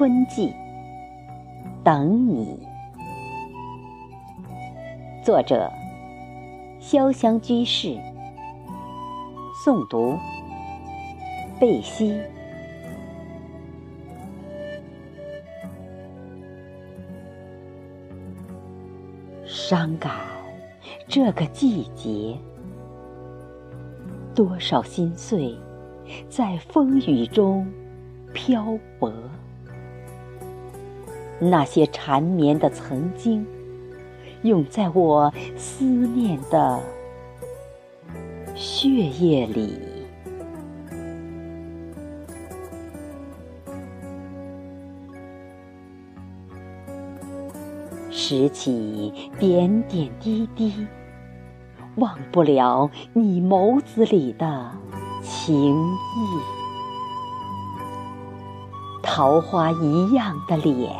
春季，等你。作者：潇湘居士。诵读：贝西。伤感这个季节，多少心碎在风雨中漂泊。那些缠绵的曾经，涌在我思念的血液里。拾起点点滴滴，忘不了你眸子里的情意。桃花一样的脸，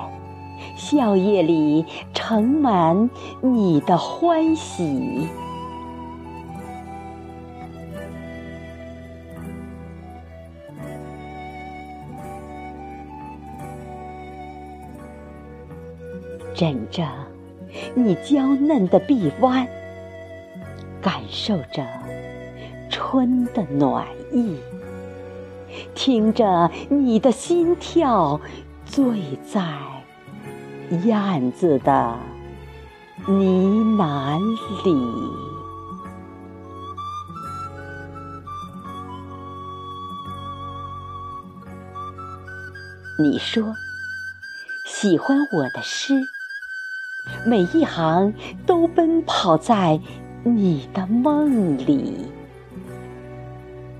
笑靥里盛满你的欢喜。枕着你娇嫩的臂弯，感受着春的暖意，听着你的心跳，醉在燕子的呢喃里。你说喜欢我的诗。每一行都奔跑在你的梦里，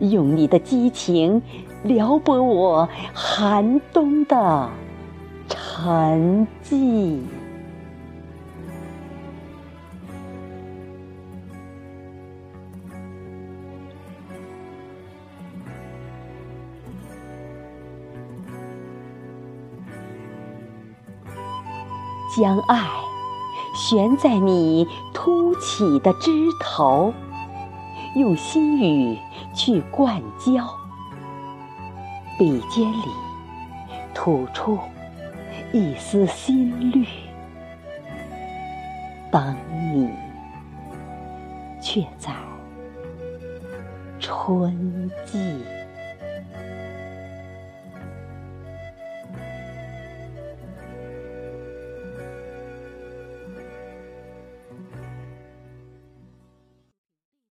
用你的激情撩拨我寒冬的痕迹。将爱。悬在你凸起的枝头，用心语去灌浇，笔尖里吐出一丝心绿，等你，却在春季。